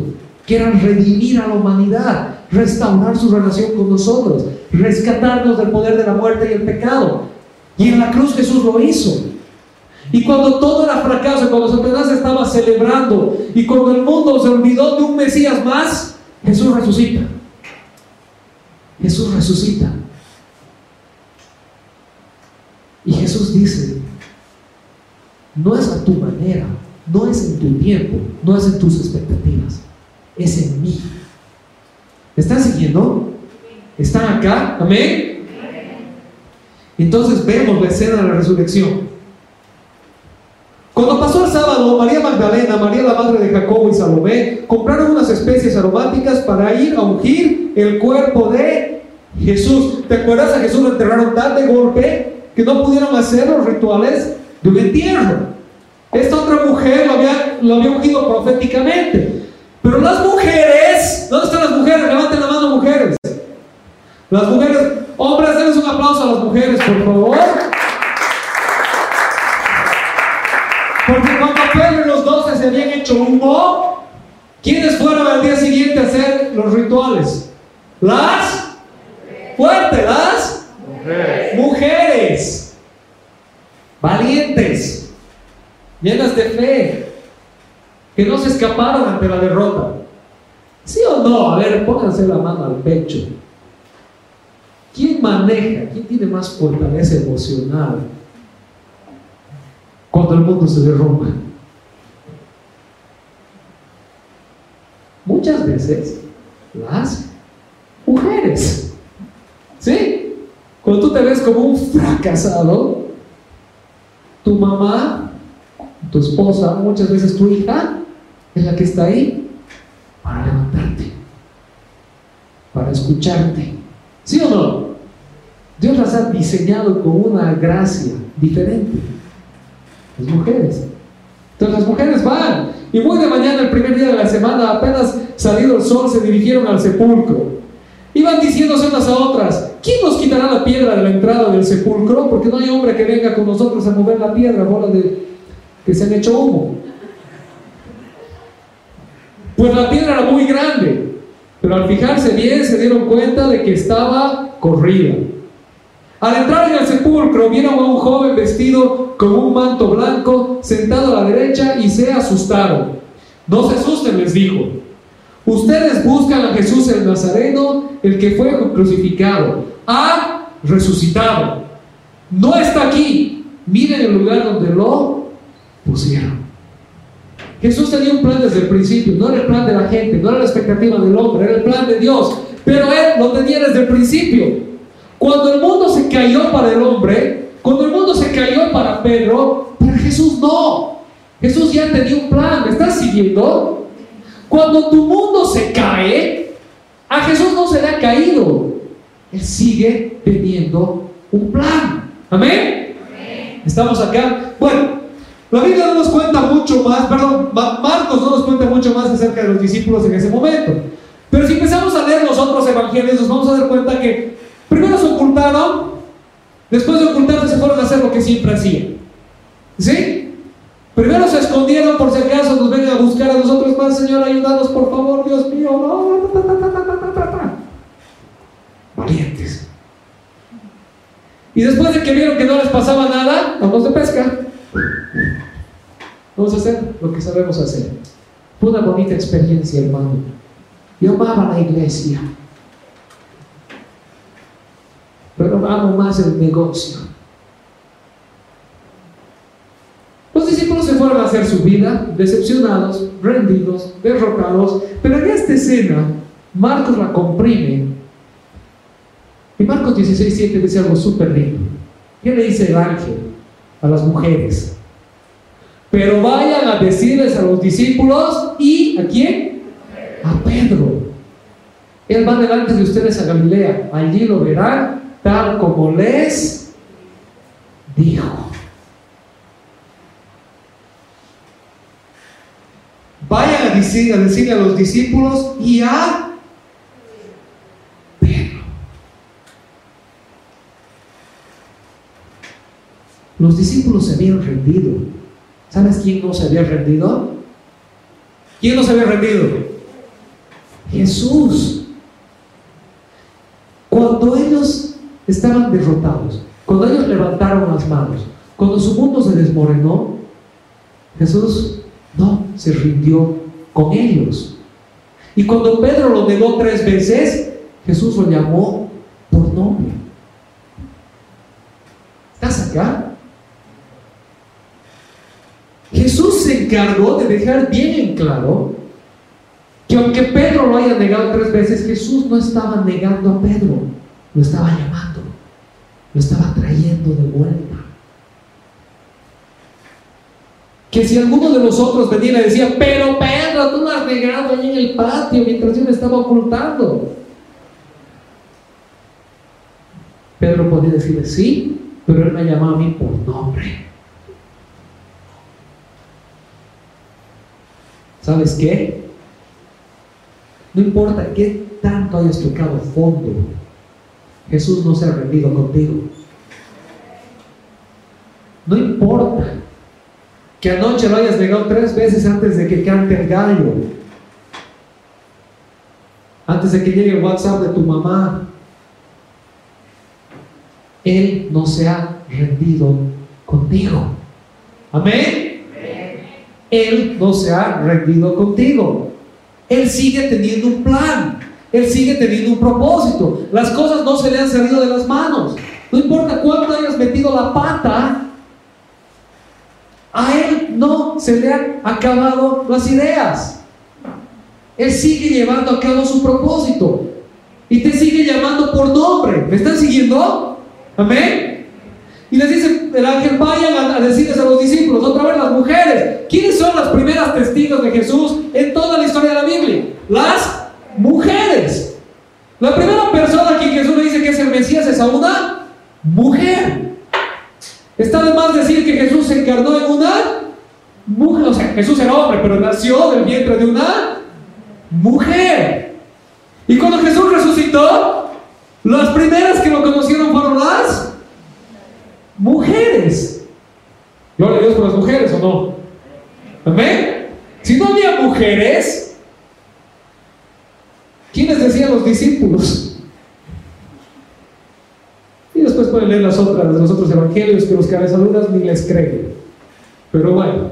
que eran redimir a la humanidad, restaurar su relación con nosotros, rescatarnos del poder de la muerte y el pecado. Y en la cruz Jesús lo hizo. Y cuando todo era fracaso, cuando Satanás estaba celebrando y cuando el mundo se olvidó de un Mesías más, Jesús resucita. Jesús resucita. Y Jesús dice, no es a tu manera, no es en tu tiempo, no es en tus expectativas, es en mí. ¿Me están siguiendo? ¿Están acá? ¿Amén? Entonces vemos la escena de la resurrección. Cuando pasó el sábado, María Magdalena, María la madre de Jacobo y Salomé compraron unas especies aromáticas para ir a ungir el cuerpo de Jesús. ¿Te acuerdas? A Jesús lo enterraron tan de golpe que no pudieron hacer los rituales de un entierro. Esta otra mujer lo había, lo había ungido proféticamente. Pero las mujeres, ¿dónde están las mujeres? Levanten la mano, mujeres. Las mujeres, hombres, denles un aplauso a las mujeres, por favor. Porque cuando Pedro y los doce se habían hecho humo, ¿quiénes fueron al día siguiente a hacer los rituales? Las fuertes, las mujeres. Valientes, llenas de fe, que no se escaparon ante la derrota. ¿Sí o no? A ver, pónganse la mano al pecho. ¿Quién maneja? ¿Quién tiene más fortaleza emocional cuando el mundo se derrumba? Muchas veces las mujeres. ¿Sí? Cuando tú te ves como un fracasado, tu mamá, tu esposa, muchas veces tu hija, es la que está ahí para levantarte, para escucharte. ¿Sí o no? Dios las ha diseñado con una gracia diferente. Las mujeres. Entonces las mujeres van. Y muy de mañana, el primer día de la semana, apenas salido el sol, se dirigieron al sepulcro. Iban diciéndose unas a otras, ¿quién nos quitará la piedra de la entrada del sepulcro? Porque no hay hombre que venga con nosotros a mover la piedra, bola de que se han hecho humo. Pues la piedra era muy grande, pero al fijarse bien se dieron cuenta de que estaba corrida. Al entrar en el sepulcro vieron a un joven vestido con un manto blanco sentado a la derecha y se asustaron. No se asusten, les dijo. Ustedes buscan a Jesús el Nazareno, el que fue crucificado. Ha resucitado. No está aquí. Miren el lugar donde lo pusieron. Jesús tenía un plan desde el principio. No era el plan de la gente, no era la expectativa del hombre, era el plan de Dios. Pero Él lo tenía desde el principio. Cuando el mundo se cayó para el hombre, cuando el mundo se cayó para Pedro, para Jesús no. Jesús ya tenía un plan. ¿Me estás siguiendo? Cuando tu mundo se cae, a Jesús no se le ha caído. Él sigue teniendo un plan. ¿Amén? ¿Estamos acá? Bueno, la Biblia no nos cuenta mucho más, perdón, Marcos no nos cuenta mucho más acerca de los discípulos en ese momento. Pero si empezamos a leer los otros evangelios, nos vamos a dar cuenta que Primero se ocultaron, después de ocultarse se fueron a hacer lo que siempre hacían. ¿Sí? Primero se escondieron por si acaso nos vengan a buscar a nosotros más, Señor, ayúdanos por favor, Dios mío. No, Valientes. Y después de que vieron que no les pasaba nada, vamos de pesca. Vamos a hacer lo que sabemos hacer. Una bonita experiencia, hermano. Yo amaba la iglesia pero amo más el negocio. Los discípulos se fueron a hacer su vida, decepcionados, rendidos, derrotados, pero en esta escena Marcos la comprime. Y Marcos 16, 7 dice algo súper lindo. ¿Qué le dice el ángel a las mujeres? Pero vayan a decirles a los discípulos y ¿a quién? A Pedro. Él va delante de ustedes a Galilea. Allí lo verán tal como les dijo. Vayan a, decir, a decirle a los discípulos y a Pedro. Los discípulos se habían rendido. ¿Sabes quién no se había rendido? ¿Quién no se había rendido? Jesús. Cuando ellos estaban derrotados, cuando ellos levantaron las manos, cuando su mundo se desmoronó, Jesús no se rindió con ellos. Y cuando Pedro lo negó tres veces, Jesús lo llamó por nombre. ¿Estás acá? Jesús se encargó de dejar bien en claro que aunque Pedro lo haya negado tres veces, Jesús no estaba negando a Pedro, lo estaba llamando, lo estaba trayendo de vuelta. Que si alguno de nosotros venía y le decía, pero Pedro, tú lo has negado allí en el patio mientras yo me estaba ocultando. Pedro podía decirle, sí, pero él me llamaba a mí por nombre. ¿Sabes qué? No importa qué tanto hayas tocado fondo, Jesús no se ha rendido contigo. No importa que anoche lo hayas negado tres veces antes de que cante el gallo, antes de que llegue el WhatsApp de tu mamá. Él no se ha rendido contigo. Amén. Él no se ha rendido contigo. Él sigue teniendo un plan. Él sigue teniendo un propósito. Las cosas no se le han salido de las manos. No importa cuánto hayas metido la pata, a Él no se le han acabado las ideas. Él sigue llevando a cabo su propósito. Y te sigue llamando por nombre. ¿Me están siguiendo? Amén. Y les dice el ángel, vayan a, decirles a los discípulos, otra vez las mujeres. ¿Quiénes son las primeras testigos de Jesús en toda la historia de la Biblia? Las mujeres. La primera persona a quien Jesús le dice que es el Mesías es a una mujer. Está de más decir que Jesús se encarnó en una mujer. O sea, Jesús era hombre, pero nació del vientre de una mujer. Y cuando Jesús resucitó, las primeras que lo conocieron fueron las mujeres. Gloria a Dios por las mujeres o no. Amén. Si no había mujeres, ¿quiénes decían los discípulos? Y después pueden leer las otras, los otros evangelios que los cabezaduras ni les creen. Pero bueno,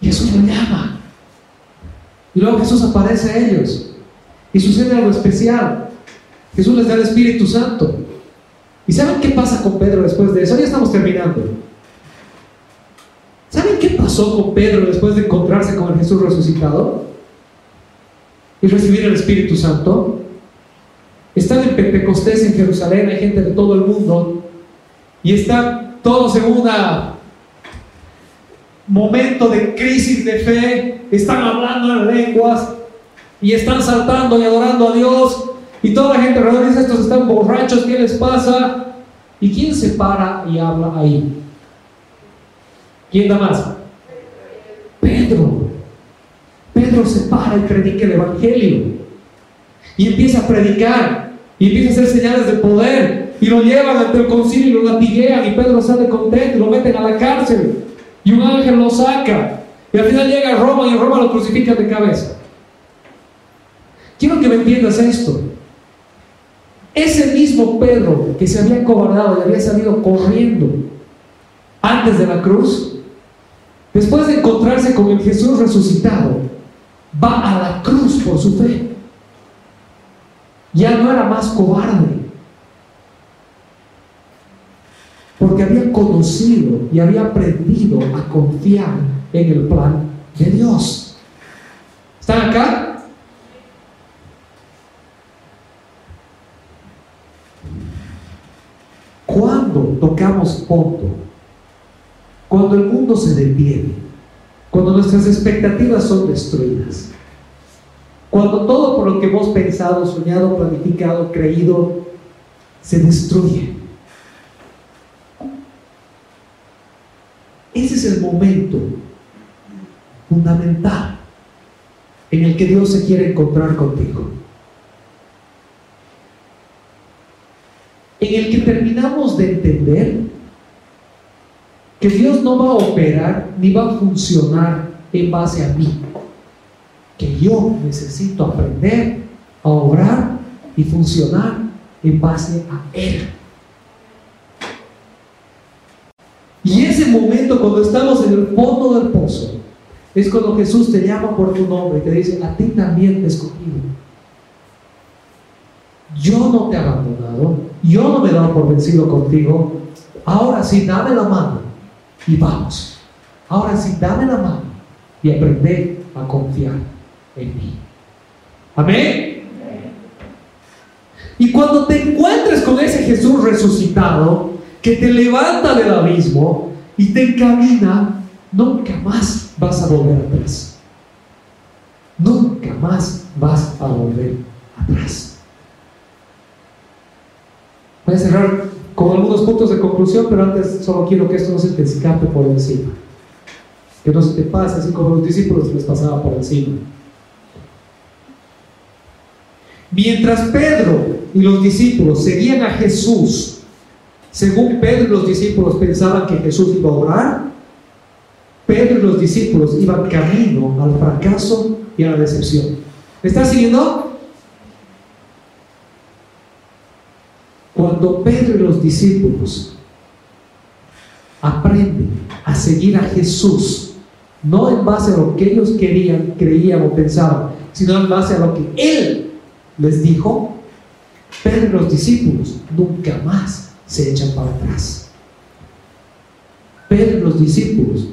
Jesús lo llama. Y luego Jesús aparece a ellos. Y sucede algo especial. Jesús les da el Espíritu Santo. ¿Y saben qué pasa con Pedro después de eso? Ya estamos terminando. ¿Saben qué pasó con Pedro después de encontrarse con el Jesús resucitado? Y recibir el Espíritu Santo. Están en Pentecostés en Jerusalén, hay gente de todo el mundo. Y están todos en un momento de crisis de fe. Están hablando en lenguas. Y están saltando y adorando a Dios. Y toda la gente alrededor dice, estos están borrachos, ¿qué les pasa? ¿Y quién se para y habla ahí? ¿Quién da más? Pedro. Pedro se para y predica el Evangelio. Y empieza a predicar. Y empieza a hacer señales de poder. Y lo llevan ante el concilio y lo latiguean. Y Pedro sale contento y lo meten a la cárcel. Y un ángel lo saca. Y al final llega a Roma y en Roma lo crucifican de cabeza. Quiero que me entiendas esto. Ese mismo Pedro que se había cobardado y había salido corriendo antes de la cruz, después de encontrarse con el Jesús resucitado, va a la cruz por su fe. Ya no era más cobarde, porque había conocido y había aprendido a confiar en el plan de Dios. ¿Están acá? Cuando cuando el mundo se detiene, cuando nuestras expectativas son destruidas, cuando todo por lo que hemos pensado, soñado, planificado, creído, se destruye. Ese es el momento fundamental en el que Dios se quiere encontrar contigo. En el que terminamos de entender que Dios no va a operar ni va a funcionar en base a mí. Que yo necesito aprender a obrar y funcionar en base a Él. Y ese momento cuando estamos en el fondo del pozo, es cuando Jesús te llama por tu nombre y te dice, a ti también te he escogido. Yo no te he abandonado, yo no me he dado por vencido contigo. Ahora sí, dame la mano y vamos. Ahora sí, dame la mano y aprende a confiar en mí. Amén. Y cuando te encuentres con ese Jesús resucitado, que te levanta del abismo y te encamina, nunca más vas a volver atrás. Nunca más vas a volver atrás. Voy a cerrar con algunos puntos de conclusión, pero antes solo quiero que esto no se te escape por encima. Que no se te pase así como los discípulos les pasaba por encima. Mientras Pedro y los discípulos seguían a Jesús, según Pedro y los discípulos pensaban que Jesús iba a orar, Pedro y los discípulos iban camino al fracaso y a la decepción. ¿Me estás siguiendo? Cuando Pedro y los discípulos aprenden a seguir a Jesús, no en base a lo que ellos querían, creían o pensaban, sino en base a lo que Él les dijo, Pedro y los discípulos nunca más se echan para atrás. Pedro y los discípulos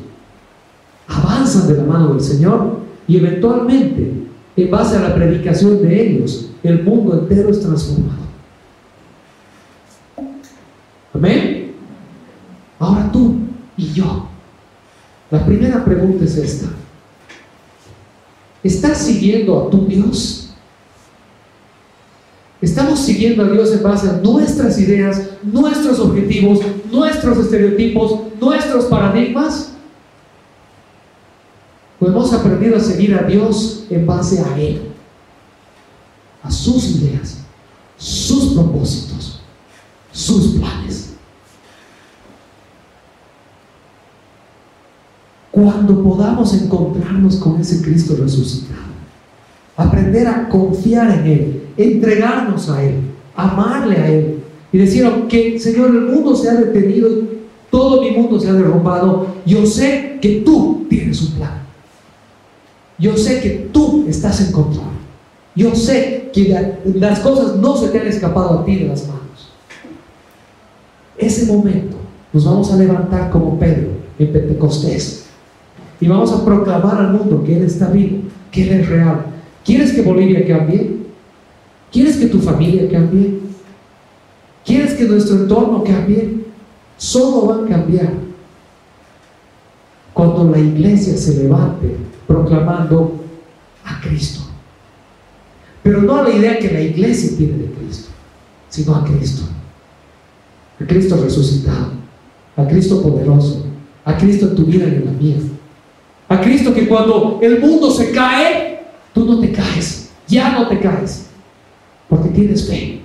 avanzan de la mano del Señor y eventualmente, en base a la predicación de ellos, el mundo entero es transformado. Amén. Ahora tú y yo. La primera pregunta es esta. ¿Estás siguiendo a tu Dios? ¿Estamos siguiendo a Dios en base a nuestras ideas, nuestros objetivos, nuestros estereotipos, nuestros paradigmas? Pues hemos aprendido a seguir a Dios en base a Él, a sus ideas, sus propósitos, sus planes. Cuando podamos encontrarnos con ese Cristo resucitado, aprender a confiar en Él, entregarnos a Él, amarle a Él y decir, Señor, el mundo se ha detenido, todo mi mundo se ha derrumbado, yo sé que tú tienes un plan. Yo sé que tú estás en control. Yo sé que las cosas no se te han escapado a ti de las manos. Ese momento nos vamos a levantar como Pedro en Pentecostés y vamos a proclamar al mundo que Él está vivo, que Él es real. ¿Quieres que Bolivia cambie? ¿Quieres que tu familia cambie? ¿Quieres que nuestro entorno cambie? Solo va a cambiar cuando la iglesia se levante proclamando a Cristo. Pero no a la idea que la iglesia tiene de Cristo, sino a Cristo. A Cristo resucitado, a Cristo poderoso, a Cristo en tu vida y en la mía. A Cristo que cuando el mundo se cae, tú no te caes, ya no te caes, porque tienes fe,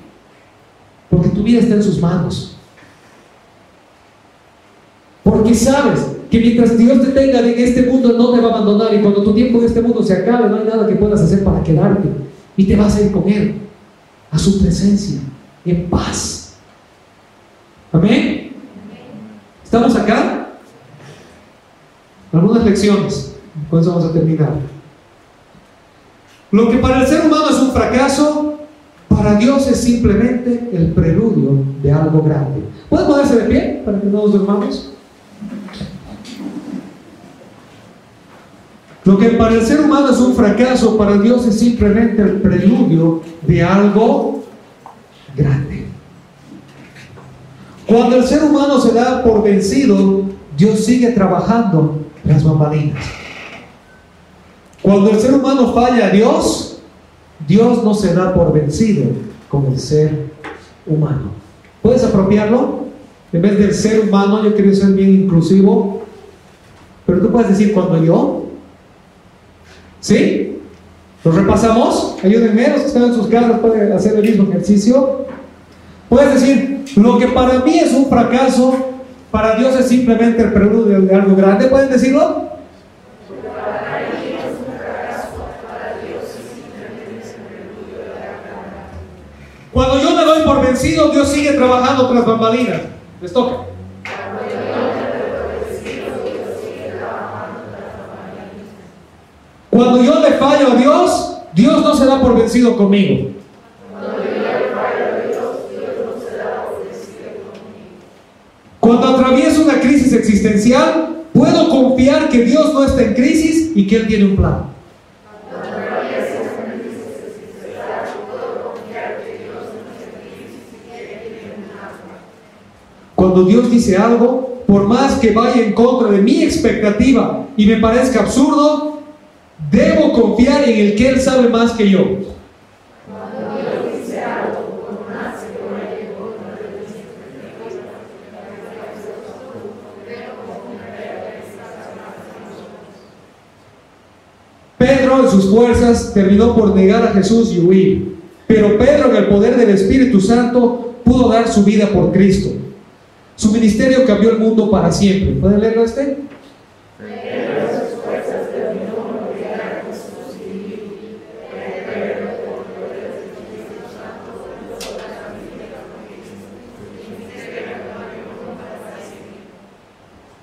porque tu vida está en sus manos. Porque sabes que mientras Dios te tenga en este mundo no te va a abandonar y cuando tu tiempo en este mundo se acabe no hay nada que puedas hacer para quedarte y te vas a ir con Él a su presencia en paz. Amén. ¿Estamos acá? Algunas lecciones, con eso vamos a terminar. Lo que para el ser humano es un fracaso, para Dios es simplemente el preludio de algo grande. ¿Pueden ponerse de pie para que no nos durmamos? Lo que para el ser humano es un fracaso, para Dios es simplemente el preludio de algo grande. Cuando el ser humano se da por vencido, Dios sigue trabajando las bambalinas. Cuando el ser humano falla a Dios, Dios no se da por vencido con el ser humano. ¿Puedes apropiarlo? En vez del ser humano, yo quiero ser bien inclusivo. Pero tú puedes decir, cuando yo, ¿sí? ¿Lo repasamos? Ayúdenme, los que están en sus casas pueden hacer el mismo ejercicio. Puedes decir, lo que para mí es un fracaso, para Dios es simplemente el preludio de algo grande, ¿pueden decirlo? Cuando yo me doy por vencido, Dios sigue trabajando tras bambalinas. Les toca. Cuando yo le fallo a Dios, Dios no se da por vencido conmigo. Cuando atravieso una crisis existencial, puedo confiar que Dios no está en crisis y que Él tiene un plan. Cuando Dios dice algo, por más que vaya en contra de mi expectativa y me parezca absurdo, debo confiar en el que Él sabe más que yo. Pedro en sus fuerzas terminó por negar a Jesús y huir. Pero Pedro en el poder del Espíritu Santo pudo dar su vida por Cristo. Su ministerio cambió el mundo para siempre. ¿Pueden leerlo este?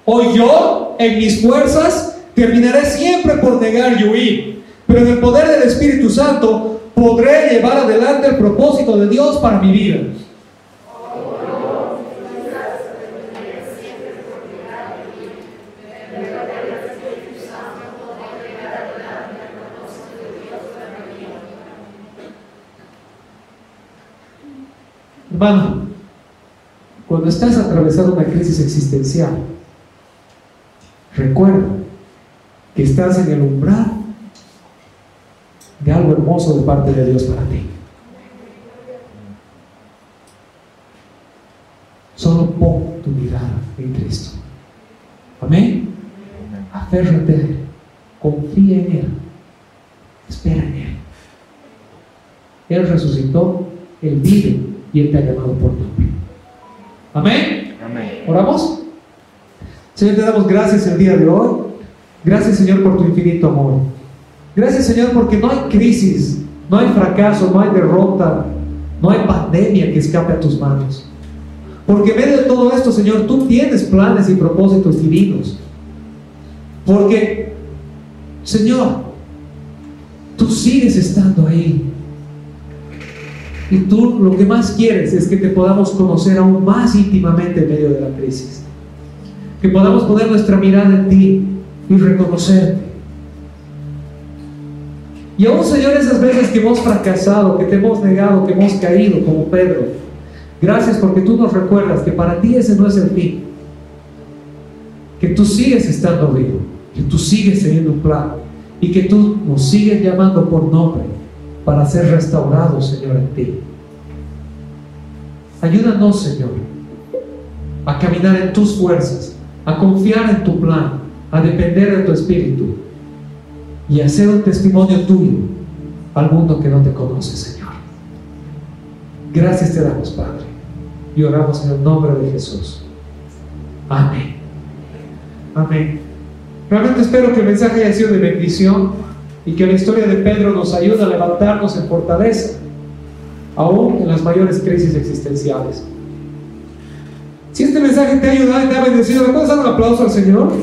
Hoy yo, en mis fuerzas, terminaré siempre por negar y huir. Pero en el poder del Espíritu Santo podré llevar adelante el propósito de Dios para mi vida. Hermano, cuando estás atravesando una crisis existencial, recuerda que estás en el umbral de algo hermoso de parte de Dios para ti. Solo pon tu mirada en Cristo. Amén. Aférrate a Él. Confía en Él. Espera en Él. Él resucitó, Él vive y Él te ha llamado por nombre. Amén. Amén. ¿Oramos? Señor, te damos gracias el día de hoy. Gracias, Señor, por tu infinito amor. Gracias, Señor, porque no hay crisis, no hay fracaso, no hay derrota, no hay pandemia que escape a tus manos. Porque en medio de todo esto, Señor, tú tienes planes y propósitos divinos. Porque, Señor, tú sigues estando ahí. Y tú lo que más quieres es que te podamos conocer aún más íntimamente en medio de la crisis. Que podamos poner nuestra mirada en ti y reconocerte. Y aún, Señor, esas veces que hemos fracasado, que te hemos negado, que hemos caído como Pedro, gracias porque tú nos recuerdas que para ti ese no es el fin. Que tú sigues estando vivo, que tú sigues teniendo un plan y que tú nos sigues llamando por nombre para ser restaurados, Señor, en ti. Ayúdanos, Señor, a caminar en tus fuerzas, a confiar en tu plan, a depender de tu espíritu y hacer un testimonio tuyo al mundo que no te conoce, Señor. Gracias te damos, Padre, y oramos en el nombre de Jesús. Amén. Amén. Realmente espero que el mensaje haya sido de bendición y que la historia de Pedro nos ayude a levantarnos en fortaleza, aún en las mayores crisis existenciales. Si este mensaje te ha ayudado y te ha bendecido, ¿le puedes dar un aplauso al Señor?